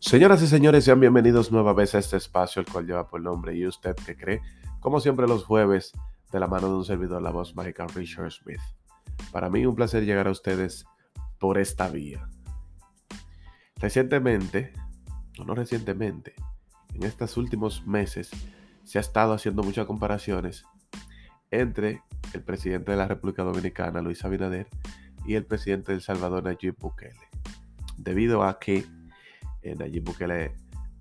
Señoras y señores, sean bienvenidos nueva vez a este espacio, el cual lleva por nombre ¿Y usted que cree? Como siempre los jueves, de la mano de un servidor, la voz mágica Richard Smith. Para mí un placer llegar a ustedes por esta vía. Recientemente, o no recientemente, en estos últimos meses se ha estado haciendo muchas comparaciones entre el presidente de la República Dominicana, Luis Abinader, y el presidente de Salvador, Nayib Bukele. Debido a que eh, Nayib Bukele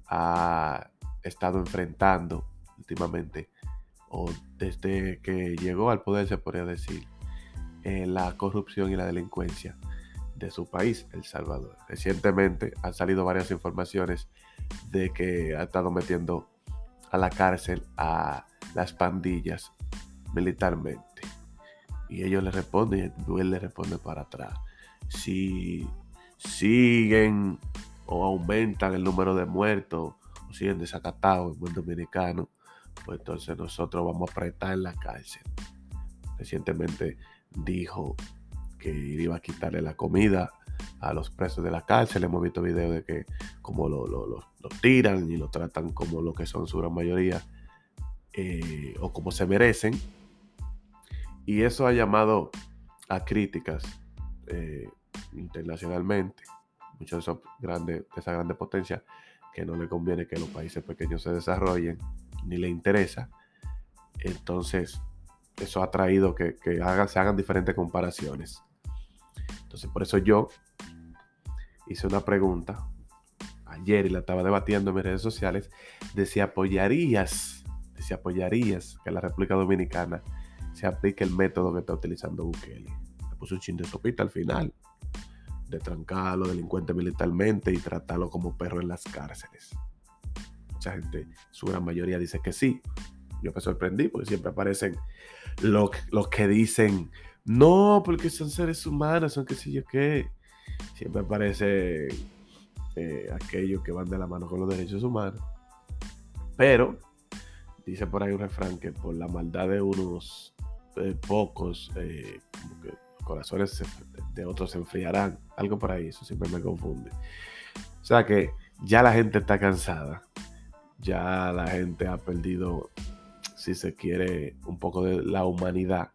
ha estado enfrentando últimamente, o desde que llegó al poder se podría decir, eh, la corrupción y la delincuencia de su país, El Salvador. Recientemente han salido varias informaciones de que ha estado metiendo a la cárcel a las pandillas militarmente. Y ellos le responden y él le responde para atrás. Si siguen o aumentan el número de muertos o siguen desacatados en buen dominicano, pues entonces nosotros vamos a apretar en la cárcel. Recientemente dijo que iba a quitarle la comida a los presos de la cárcel. Hemos visto videos de que como lo, tiran y lo tratan como lo que son su gran mayoría eh, o como se merecen. Y eso ha llamado a críticas eh, internacionalmente. Muchos de, esos grandes, de esa grande potencia que no le conviene que los países pequeños se desarrollen, ni le interesa. Entonces, eso ha traído que, se hagan diferentes comparaciones. Entonces, por eso yo hice una pregunta ayer y la estaba debatiendo en mis redes sociales de si apoyarías, de si apoyarías que la República Dominicana se aplique el método que está utilizando Bukele. Le puse un chin de sopita al final, de trancar a los delincuentes militarmente y tratarlo como perro en las cárceles. Mucha gente, su gran mayoría dice que sí. Yo me sorprendí porque siempre aparecen los, los que dicen, no, porque son seres humanos, son qué sé yo qué. Siempre aparece eh, aquellos que van de la mano con los derechos humanos. Pero, dice por ahí un refrán que por la maldad de unos eh, pocos, eh, corazones de otros se enfriarán. Algo por ahí, eso siempre me confunde. O sea que ya la gente está cansada. Ya la gente ha perdido si se quiere, un poco de la humanidad,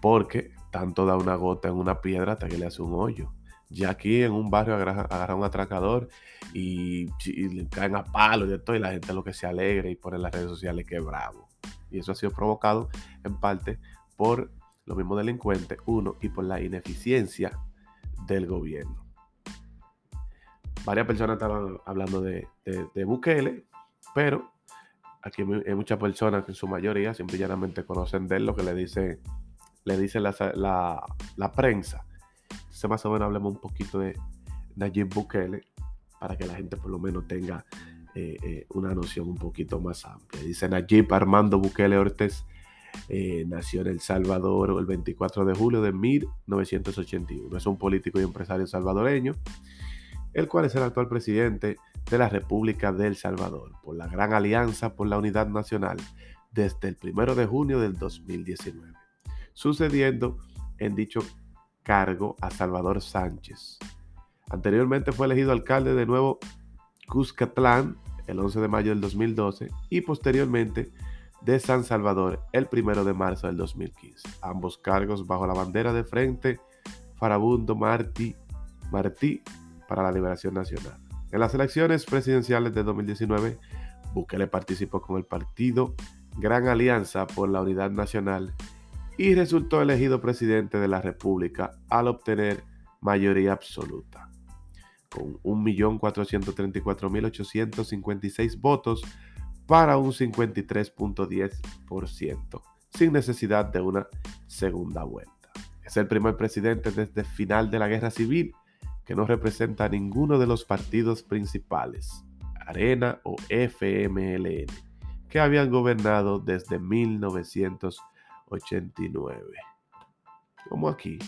porque tanto da una gota en una piedra hasta que le hace un hoyo. Ya aquí en un barrio agarra, un atracador y, le caen a palos y esto, y la gente lo que se alegra y pone en las redes sociales que bravo. Y eso ha sido provocado en parte por los mismos delincuentes, uno, y por la ineficiencia del gobierno. Varias personas estaban hablando de, Bukele, pero aquí hay muchas personas que en su mayoría simplemente conocen de él lo que le dice, le dice la, la, prensa. Entonces más o menos hablemos un poquito de Nayib Bukele para que la gente por lo menos tenga eh, eh, una noción un poquito más amplia. Dice Nayib Armando Bukele Ortiz eh, nació en El Salvador el 24 de julio de 1981. Es un político y empresario salvadoreño, el cual es el actual presidente de la República del Salvador por la Gran Alianza por la Unidad Nacional desde el 1 de junio del 2019, sucediendo en dicho cargo a Salvador Sánchez. Anteriormente fue elegido alcalde de Nuevo Cuscatlán el 11 de mayo del 2012 y posteriormente de San Salvador el 1 de marzo del 2015. Ambos cargos bajo la bandera de Frente Farabundo Martí, Martí para la Liberación Nacional. En las elecciones presidenciales de 2019, Bukele participó con el partido Gran Alianza por la Unidad Nacional y resultó elegido presidente de la República al obtener mayoría absoluta, con 1.434.856 votos para un 53.10%, sin necesidad de una segunda vuelta. Es el primer presidente desde el final de la Guerra Civil que no representa a ninguno de los partidos principales, Arena o FMLN, que habían gobernado desde 1989. Como aquí,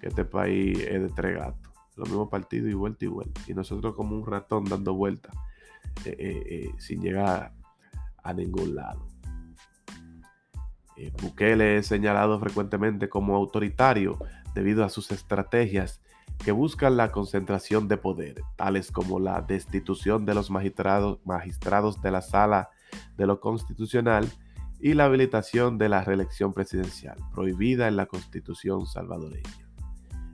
que este país es de tres gatos, los mismos partidos y vuelta y vuelta. Y nosotros como un ratón dando vueltas eh, eh, eh, sin llegar a ningún lado. Bukele es señalado frecuentemente como autoritario debido a sus estrategias que buscan la concentración de poder, tales como la destitución de los magistrados, magistrados de la sala de lo constitucional y la habilitación de la reelección presidencial, prohibida en la constitución salvadoreña.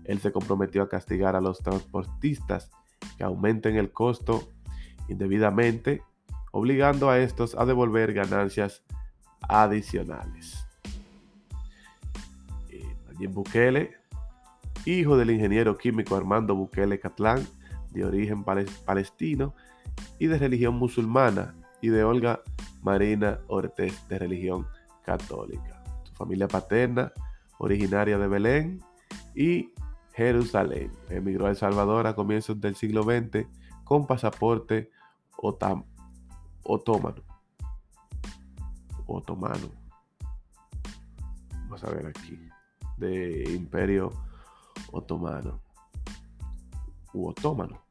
Él se comprometió a castigar a los transportistas que aumenten el costo indebidamente, obligando a estos a devolver ganancias adicionales. Eh, Nayib Bukele, hijo del ingeniero químico Armando Bukele Catlán, de origen palestino y de religión musulmana, y de Olga Marina Ortiz, de religión católica. Su familia paterna, originaria de Belén y Jerusalén. Emigró a El Salvador a comienzos del siglo XX con pasaporte otomano. Otomano. Vamos a ver aquí. De Imperio Otomano. U otomano.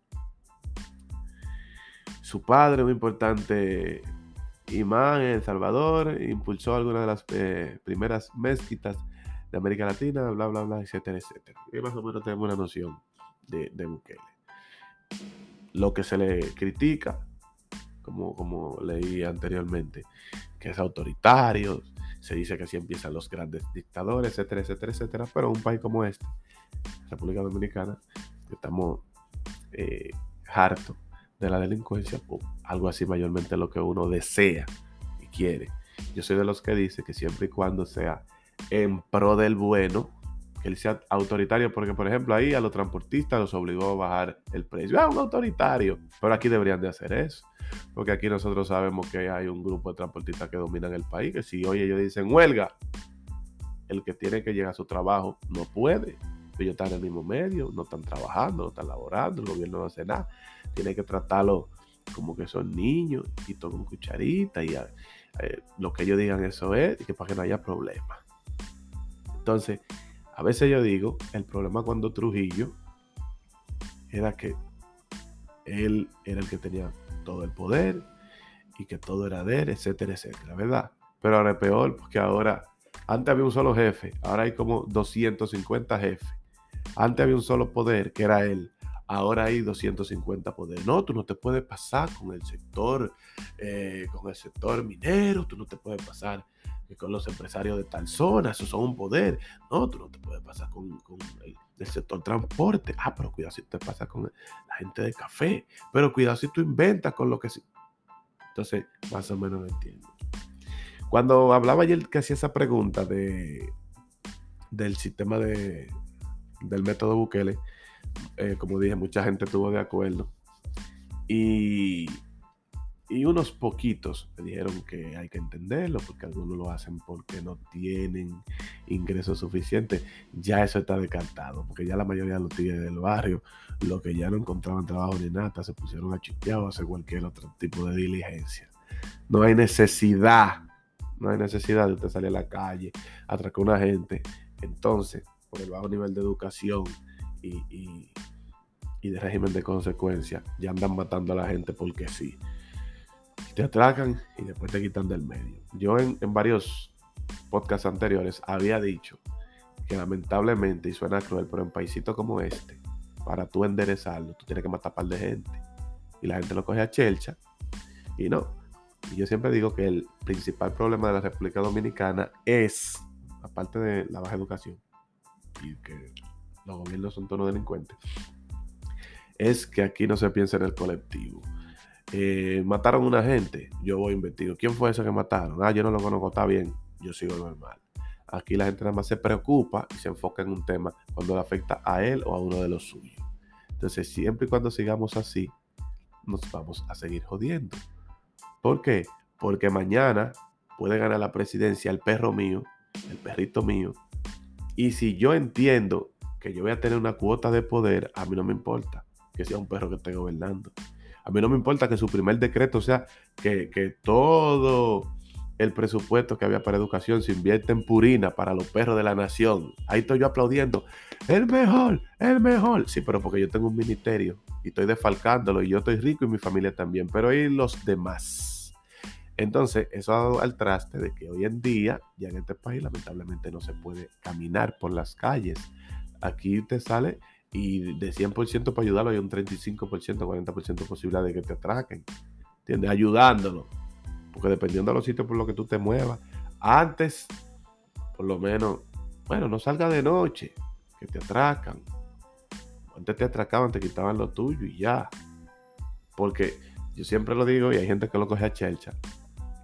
Su padre, un importante imán en El Salvador, impulsó algunas de las eh, primeras mezquitas de América Latina, bla, bla, bla, etcétera, etcétera. Y más o menos tenemos una noción de, Bukele. Lo que se le critica, como, como leí anteriormente, que es autoritario, se dice que así empiezan los grandes dictadores, etcétera, etcétera, etcétera, pero un país como este, República Dominicana, estamos eh, hartos de la delincuencia, pues, algo así mayormente lo que uno desea y quiere. Yo soy de los que dice que siempre y cuando sea en pro del bueno, que él sea autoritario, porque por ejemplo ahí a los transportistas los obligó a bajar el precio. Ah, un autoritario. Pero aquí deberían de hacer eso. Porque aquí nosotros sabemos que hay un grupo de transportistas que dominan el país, que si hoy ellos dicen huelga, el que tiene que llegar a su trabajo no puede. Ellos están en el mismo medio, no están trabajando, no están laborando, el gobierno no hace nada. Tiene que tratarlo como que son niños y con cucharita y eh, lo que ellos digan eso es, y que para que no haya problema. Entonces, a veces yo digo, el problema cuando Trujillo era que él era el que tenía todo el poder y que todo era de él, etcétera, etcétera, ¿verdad? Pero ahora es peor porque ahora, antes había un solo jefe, ahora hay como 250 jefes. Antes había un solo poder, que era él. Ahora hay 250 poderes. No, tú no te puedes pasar con el sector, eh, con el sector minero, tú no te puedes pasar con los empresarios de tal zona, esos son un poder. No, tú no te puedes pasar con, el, sector transporte. Ah, pero cuidado si te pasa con la gente de café. Pero cuidado si tú inventas con lo que sí. Entonces, más o menos lo entiendo. Cuando hablaba ayer que hacía esa pregunta de, del sistema de, del método Bukele, eh, como dije, mucha gente estuvo de acuerdo. Y y unos poquitos me dijeron que hay que entenderlo, porque algunos lo hacen porque no tienen ingresos suficientes. Ya eso está descartado, porque ya la mayoría de los tigres del barrio, los que ya no encontraban trabajo ni nada, se pusieron a chiquear o a hacer cualquier otro tipo de diligencia. No hay necesidad, no hay necesidad de usted salir a la calle, atracar a una gente. Entonces, por el bajo nivel de educación y, de régimen de consecuencia, ya andan matando a la gente porque sí te atracan y después te quitan del medio. Yo en, varios podcasts anteriores había dicho que lamentablemente, y suena cruel, pero en paisitos como este, para tú enderezarlo, tú tienes que matar a par de gente. Y la gente lo coge a chelcha. Y no. Y yo siempre digo que el principal problema de la República Dominicana es, aparte de la baja educación y que los gobiernos son todos delincuentes, es que aquí no se piensa en el colectivo. Eh, mataron a una gente, yo voy a investigar. ¿Quién fue ese que mataron? Ah, yo no lo conozco, está bien, yo sigo normal. Aquí la gente nada más se preocupa y se enfoca en un tema cuando le afecta a él o a uno de los suyos. Entonces, siempre y cuando sigamos así, nos vamos a seguir jodiendo. ¿Por qué? Porque mañana puede ganar la presidencia el perro mío, el perrito mío. Y si yo entiendo que yo voy a tener una cuota de poder, a mí no me importa que sea un perro que esté gobernando. A mí no me importa que su primer decreto sea que, todo el presupuesto que había para educación se invierte en purina para los perros de la nación. Ahí estoy yo aplaudiendo. El mejor, el mejor. Sí, pero porque yo tengo un ministerio y estoy defalcándolo y yo estoy rico y mi familia también. Pero ¿y los demás? Entonces, eso ha dado al traste de que hoy en día, ya en este país, lamentablemente no se puede caminar por las calles. Aquí te sale y de 100% para ayudarlo hay un 35%, 40% posibilidad de que te atraquen. ¿Entiendes? Ayudándolo porque dependiendo de los sitios por los que tú te muevas, antes, por lo menos, bueno, no salga de noche, que te atracan. Antes te atracaban, te quitaban lo tuyo y ya. Porque yo siempre lo digo y hay gente que lo coge a chelcha.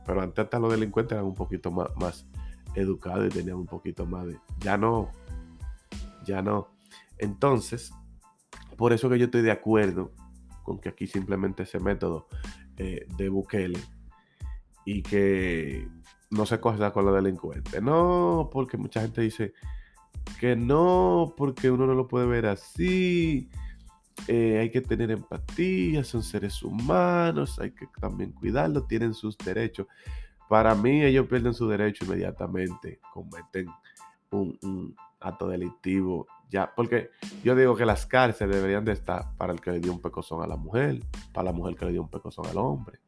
Pero antes hasta los delincuentes eran un poquito más, educados y tenían un poquito más de... Ya no. Ya no. Entonces, por eso que yo estoy de acuerdo con que aquí simplemente ese método eh, de Bukele y que no se cosa con los delincuentes. No, porque mucha gente dice que no, porque uno no lo puede ver así. Eh, hay que tener empatía, son seres humanos, hay que también cuidarlos, tienen sus derechos. Para mí ellos pierden su derecho inmediatamente, cometen un, acto delictivo. Ya, porque yo digo que las cárceles deberían de estar para el que le dio un pecozón a la mujer, para la mujer que le dio un pecozón al hombre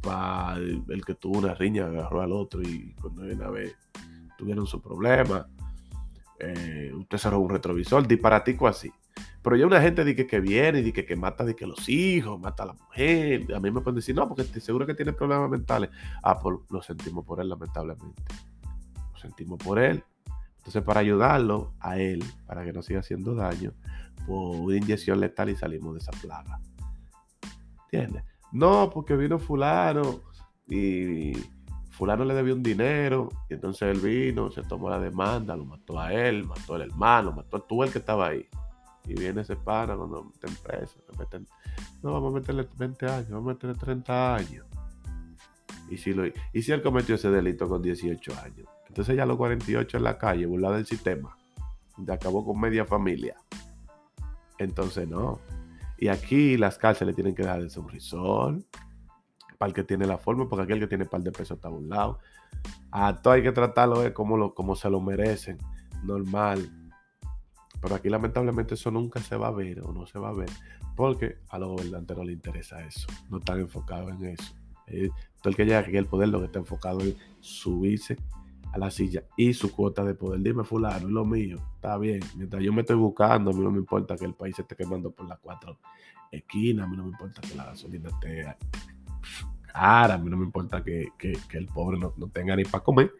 para el, que tuvo una riña, agarró al otro y cuando viene a ver, tuvieron su problema. Eh, usted cerró un retrovisor, disparatico así. Pero ya una gente dice que viene y dice que, mata de que los hijos, mata a la mujer. A mí me pueden decir, no, porque estoy seguro que tiene problemas mentales. Ah, pues lo sentimos por él, lamentablemente. Lo sentimos por él. Entonces, para ayudarlo a él, para que no siga haciendo daño, pues una inyección letal y salimos de esa plaga. ¿Entiendes? No, porque vino fulano y fulano le debió un dinero y entonces él vino, se tomó la demanda, lo mató a él, mató al hermano, mató a tú el que estaba ahí. Y viene ese pana cuando meten preso, no, vamos a meterle 20 años, vamos a meterle 30 años. Y si, lo, y si él cometió ese delito con 18 años, entonces ya a los 48 en la calle, burlado del sistema, de acabó con media familia. Entonces no, y aquí las cárceles tienen que dar el sonrisón para el que tiene la forma, porque aquel que tiene par de pesos está a un lado. A todo hay que tratarlo eh, como, lo, como se lo merecen, normal. Pero aquí lamentablemente eso nunca se va a ver o no se va a ver, porque a los gobernantes no les interesa eso, no están enfocados en eso. Eh, todo el que llega aquí el poder lo que está enfocado es subirse a la silla y su cuota de poder. Dime, fulano, es lo mío, está bien. Mientras yo me estoy buscando, a mí no me importa que el país esté quemando por las cuatro esquinas, a mí no me importa que la gasolina esté cara, a mí no me importa que, el pobre no, tenga ni para comer,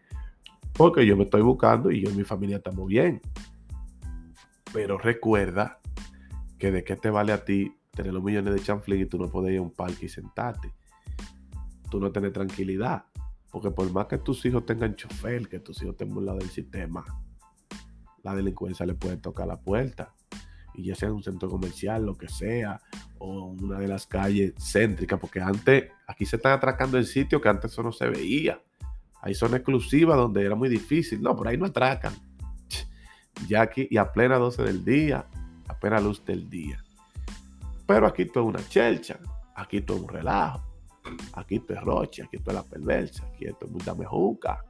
porque yo me estoy buscando y yo y mi familia estamos bien. Pero recuerda que de qué te vale a ti tener los millones de chanflín y tú no puedes ir a un parque y sentarte. Tú no tienes tranquilidad porque por más que tus hijos tengan chofer, que tus hijos estén lado del sistema, la delincuencia le puede tocar la puerta. Y ya sea en un centro comercial, lo que sea, o una de las calles céntricas, porque antes aquí se están atracando en sitios que antes eso no se veía. Hay zonas exclusivas donde era muy difícil. No, por ahí no atracan. Ya aquí, y a plena 12 del día, a plena luz del día. Pero aquí todo es una chelcha, aquí todo es un relajo. Aquí esto es Roche, aquí esto es la perversa, aquí esto es mucha mejuca,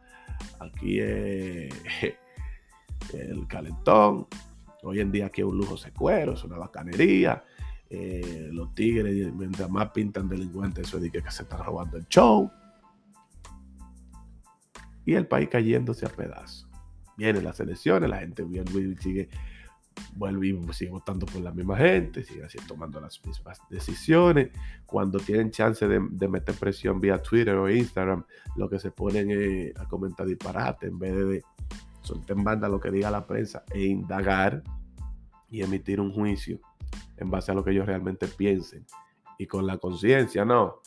aquí es el calentón. Hoy en día aquí es un lujo secuero, es una bacanería. Eh, los tigres, mientras más pintan delincuentes, eso es que, que se están robando el show. Y el país cayéndose a pedazos. Vienen las elecciones, la gente sigue vuelve y sigue votando por la misma gente, sigue así tomando las mismas decisiones. Cuando tienen chance de, meter presión vía Twitter o Instagram, lo que se ponen es a comentar disparate en vez de, soltar en banda lo que diga la prensa e indagar y emitir un juicio en base a lo que ellos realmente piensen y con la conciencia, no.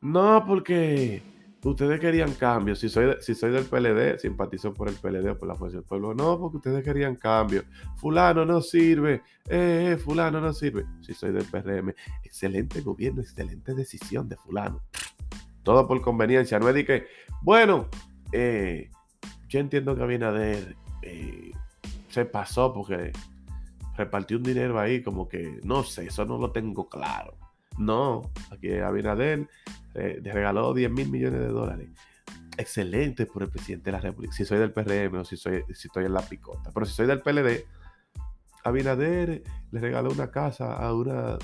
No, porque ustedes querían cambio. Si soy, si soy del PLD, simpatizo por el PLD o por la Fuerza del Pueblo. No, porque ustedes querían cambio. Fulano no sirve. Eh, eh, fulano no sirve. Si soy del PRM, excelente gobierno, excelente decisión de fulano. Todo por conveniencia. No es de que, bueno, eh, yo entiendo que Abinader eh, se pasó porque repartió un dinero ahí como que, no sé, eso no lo tengo claro. No, aquí Abinader eh, le regaló 10 mil millones de dólares. Excelente por el presidente de la República. Si soy del PRM o si, soy, si estoy en la picota. Pero si soy del PLD, Abinader le regaló una casa a una,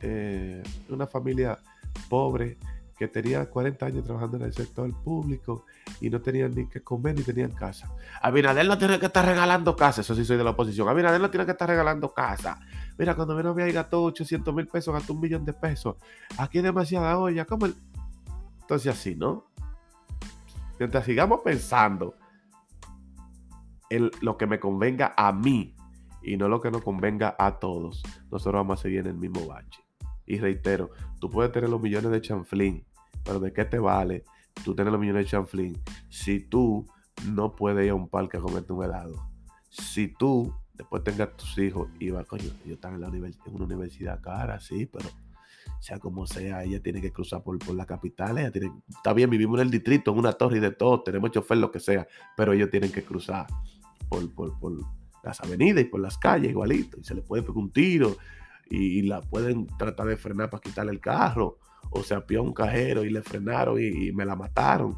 eh, una familia pobre que tenía 40 años trabajando en el sector público y no tenían ni que comer ni tenían casa. Abinader no tiene que estar regalando casa, eso sí soy de la oposición. Abinader no tiene que estar regalando casa. Mira, cuando menos me gastó 800 mil pesos, gastó un millón de pesos. Aquí hay demasiada olla. ¿Cómo Entonces así, ¿no? Mientras sigamos pensando en lo que me convenga a mí y no lo que nos convenga a todos, nosotros vamos a seguir en el mismo bache. Y reitero, tú puedes tener los millones de chanflín, pero ¿de qué te vale tú tener los millones de chanflín si tú no puedes ir a un parque a comerte un helado? Si tú después tengas tus hijos y va, coño, ellos están en, la en una universidad cara, sí, pero sea como sea, ella tiene que cruzar por, por la capital, ella tiene, está bien, vivimos en el distrito, en una torre y de todo, tenemos chofer, lo que sea, pero ellos tienen que cruzar por, por, por las avenidas y por las calles igualito, y se les puede pegar un tiro, y, la pueden tratar de frenar para quitarle el carro, o se apió un cajero y le frenaron y, me la mataron.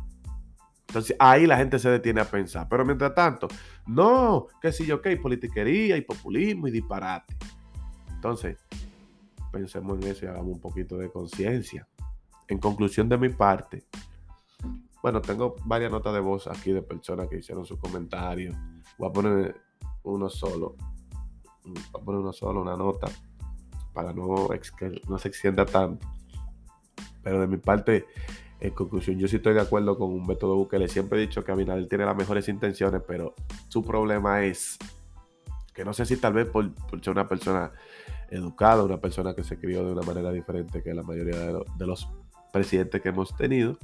Entonces ahí la gente se detiene a pensar. Pero mientras tanto, no, que si yo, que politiquería y populismo y disparate. Entonces, pensemos en eso y hagamos un poquito de conciencia. En conclusión de mi parte, bueno, tengo varias notas de voz aquí de personas que hicieron sus comentarios. Voy a poner uno solo. Voy a poner uno solo, una nota para no que no se extienda tanto. Pero de mi parte, en conclusión, yo sí estoy de acuerdo con un método Bukele. Siempre he dicho que Abinader tiene las mejores intenciones, pero su problema es que no sé si tal vez por, ser una persona educada, una persona que se crió de una manera diferente que la mayoría de, los presidentes que hemos tenido,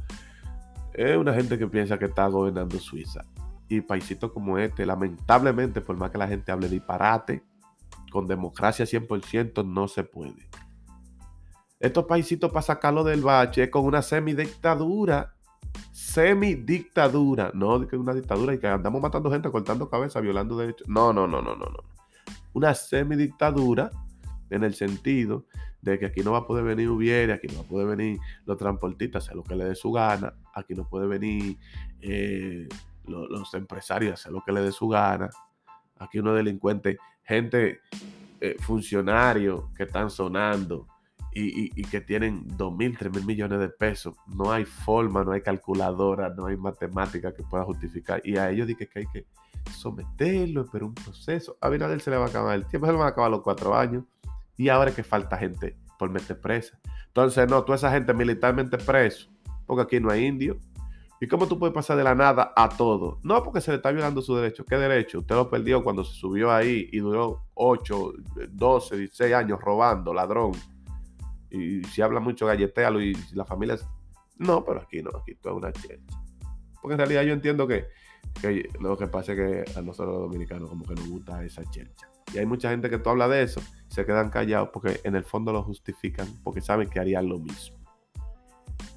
es una gente que piensa que está gobernando Suiza. Y paisitos como este, lamentablemente, por más que la gente hable disparate, con democracia 100% no se puede. Estos paisitos para sacarlo del bache con una semidictadura. Semidictadura. No que una dictadura y que andamos matando gente, cortando cabeza, violando derechos. No, no, no, no, no, no. Una semidictadura en el sentido de que aquí no va a poder venir Ubiere, aquí no va a poder venir los transportistas, hacer lo que le dé su gana, aquí no puede venir eh, los, los empresarios, hacer lo que le dé su gana, aquí uno delincuente gente, eh, funcionarios que están sonando y, que tienen 2 mil, 3 mil millones de pesos. No hay forma, no hay calculadora, no hay matemática que pueda justificar. Y a ellos dije que hay que someterlo, pero un proceso. A Abinader se le va a acabar el tiempo, se le van a acabar los cuatro años. Y ahora es que falta gente por meter presa. Entonces, no, toda esa gente militarmente preso, porque aquí no hay indios ¿Y cómo tú puedes pasar de la nada a todo? No, porque se le está violando su derecho. ¿Qué derecho? Usted lo perdió cuando se subió ahí y duró 8, 12, 16 años robando, ladrón. Y si habla mucho, galletealo y la familia... No, pero aquí no, aquí todo es una chercha. Porque en realidad yo entiendo que, lo que pasa es que a nosotros los dominicanos como que nos gusta esa chercha. Y hay mucha gente que tú hablas de eso, se quedan callados porque en el fondo lo justifican, porque saben que harían lo mismo.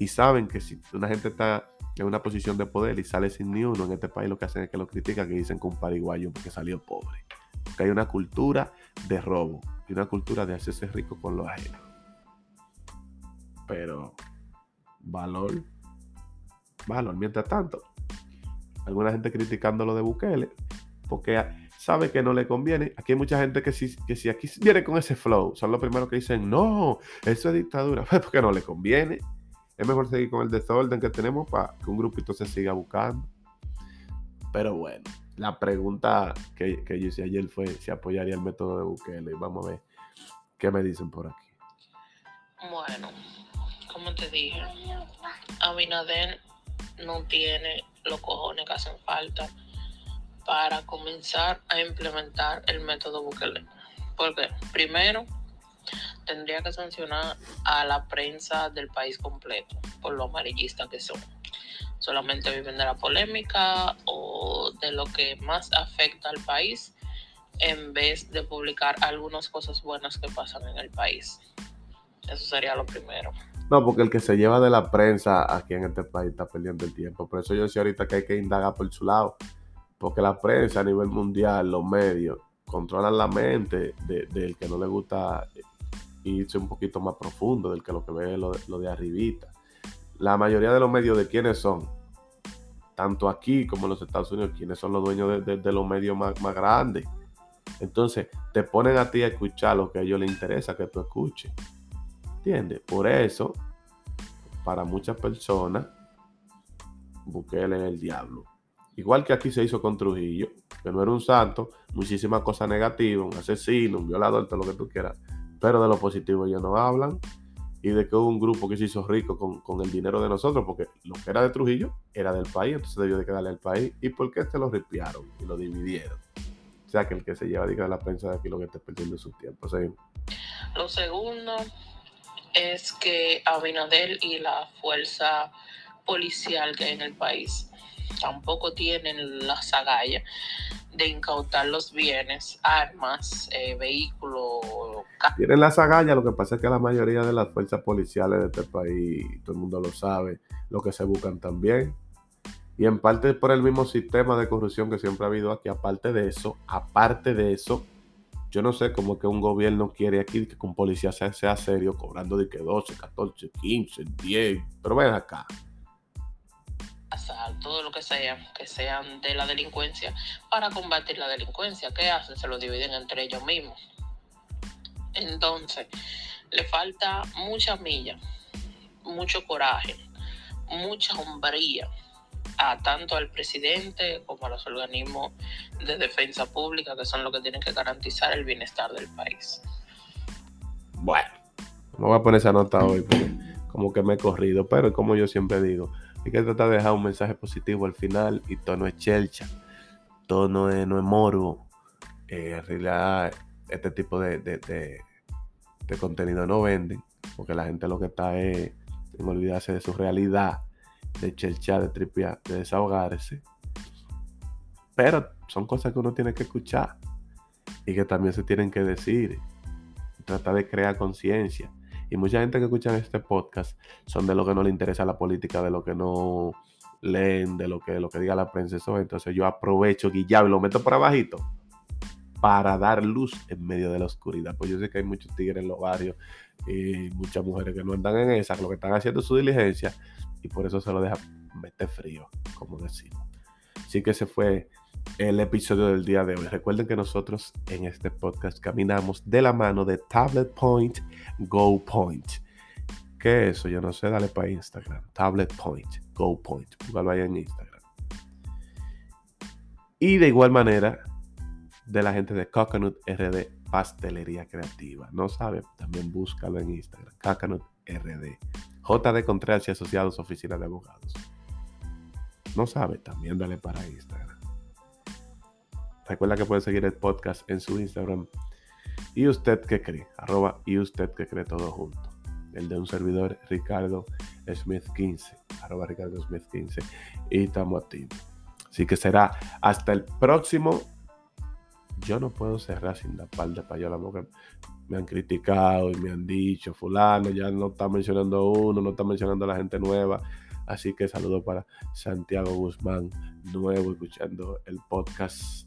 Y saben que si una gente está en una posición de poder y sale sin ni uno, en este país lo que hacen es que lo critican y dicen que un pariguayo porque salió pobre. Porque hay una cultura de robo y una cultura de hacerse rico con lo ajeno. Pero, valor, valor. Mientras tanto, alguna gente criticando lo de Bukele porque sabe que no le conviene. Aquí hay mucha gente que si, que si aquí viene con ese flow, son los primeros que dicen, no, eso es dictadura, porque no le conviene es mejor seguir con el desorden que tenemos para que un grupito se siga buscando. Pero bueno, la pregunta que, yo hice ayer fue si apoyaría el método de Bukele. Vamos a ver qué me dicen por aquí. Bueno, como te dije, Abinader no tiene los cojones que hacen falta para comenzar a implementar el método Bukele. Porque primero, tendría que sancionar a la prensa del país completo por lo amarillista que son. Solamente viven de la polémica o de lo que más afecta al país en vez de publicar algunas cosas buenas que pasan en el país. Eso sería lo primero. No, porque el que se lleva de la prensa aquí en este país está perdiendo el tiempo. Por eso yo decía ahorita que hay que indagar por su lado. Porque la prensa a nivel mundial, los medios, controlan la mente del que no le gusta irse un poquito más profundo del que lo que ve lo, lo de arribita. La mayoría de los medios de quiénes son, tanto aquí como en los Estados Unidos, quiénes son los dueños de, los medios más, más, grandes. Entonces, te ponen a ti a escuchar lo que a ellos les interesa que tú escuches. ¿Entiendes? Por eso, para muchas personas, Bukele es el diablo. Igual que aquí se hizo con Trujillo, que no era un santo, muchísimas cosas negativas, un asesino, un violador, todo lo que tú quieras. Pero de lo positivo ellos no hablan. Y de que hubo un grupo que se hizo rico con, el dinero de nosotros, porque lo que era de Trujillo era del país, entonces debió de quedarle al país. ¿Y por qué se lo ripiaron y lo dividieron? O sea, que el que se lleva, diga la prensa de aquí lo que está perdiendo su tiempo. Lo segundo es que Abinadel y la fuerza policial que hay en el país tampoco tienen la agallas de incautar los bienes, armas, eh, vehículos. Tienen las agallas, lo que pasa es que la mayoría de las fuerzas policiales de este país, todo el mundo lo sabe, lo que se buscan también. Y en parte por el mismo sistema de corrupción que siempre ha habido aquí, aparte de eso, aparte de eso, yo no sé cómo que un gobierno quiere aquí que con policía sea, serio, cobrando de que 12, 14, 15, 10, pero ven acá todo lo que sea, que sean de la delincuencia, para combatir la delincuencia. ¿Qué hacen? Se lo dividen entre ellos mismos. Entonces, le falta mucha milla, mucho coraje, mucha hombría a tanto al presidente como a los organismos de defensa pública, que son los que tienen que garantizar el bienestar del país. Bueno, no voy a poner esa nota hoy porque como que me he corrido, pero como yo siempre digo, hay que tratar de dejar un mensaje positivo al final y todo no es chelcha, todo no es, no es morbo. Eh, en realidad, este tipo de, de, contenido no venden, porque la gente lo que está es en olvidarse de su realidad, de chelchar, de tripear, de desahogarse. Pero son cosas que uno tiene que escuchar y que también se tienen que decir. Tratar de crear conciencia. Y mucha gente que escucha este podcast son de lo que no le interesa la política, de lo que no leen, de lo que, lo que diga la prensa. Eso. Entonces yo aprovecho Guillado y lo meto por abajito para dar luz en medio de la oscuridad. Pues yo sé que hay muchos tigres en los barrios y muchas mujeres que no andan en esa, lo que están haciendo su diligencia y por eso se lo deja meter frío, como decimos. Así que ese fue el episodio del día de hoy. Recuerden que nosotros en este podcast caminamos de la mano de Tablet Point, Go Point. ¿Qué es eso? Yo no sé, dale para Instagram. Tablet Point, Go Point. Póngalo ahí en Instagram. Y de igual manera, de la gente de Coconut RD Pastelería Creativa. No sabe, también búscalo en Instagram. Coconut RD. JD Contreras y Asociados Oficina de Abogados. No sabe, también dale para Instagram. Recuerda que puede seguir el podcast en su Instagram. ¿Y usted qué cree? Arroba y usted qué cree todo junto. El de un servidor, Ricardo Smith 15. Arroba Ricardo Smith 15. Y estamos activos. Así que será hasta el próximo. Yo no puedo cerrar sin dar par de payola porque me han criticado y me han dicho, fulano, ya no está mencionando uno, no está mencionando a la gente nueva. Así que saludo para Santiago Guzmán, nuevo, escuchando el podcast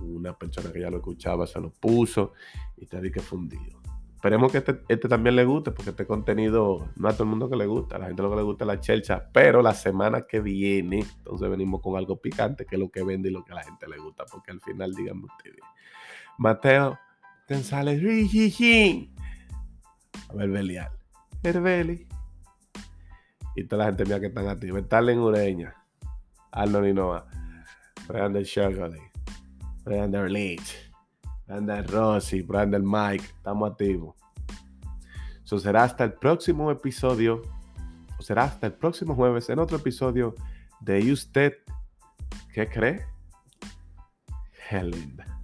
una persona que ya lo escuchaba se lo puso y te di que fundido. Esperemos que este, este, también le guste, porque este contenido no a todo el mundo que le gusta, a la gente lo que le gusta es la chelcha, pero la semana que viene, entonces venimos con algo picante, que es lo que vende y lo que a la gente le gusta, porque al final, díganme ustedes, Mateo González, a ver, Belial, Herbeli, y toda la gente mía que están activos, en Ureña, Arnold Ninoa, Brandon Shirley, Brandon Leach, Brandon Rossi, Brandon Mike, estamos activos. Eso será hasta el próximo episodio, o será hasta el próximo jueves en otro episodio de ¿Y usted qué cree? Qué linda.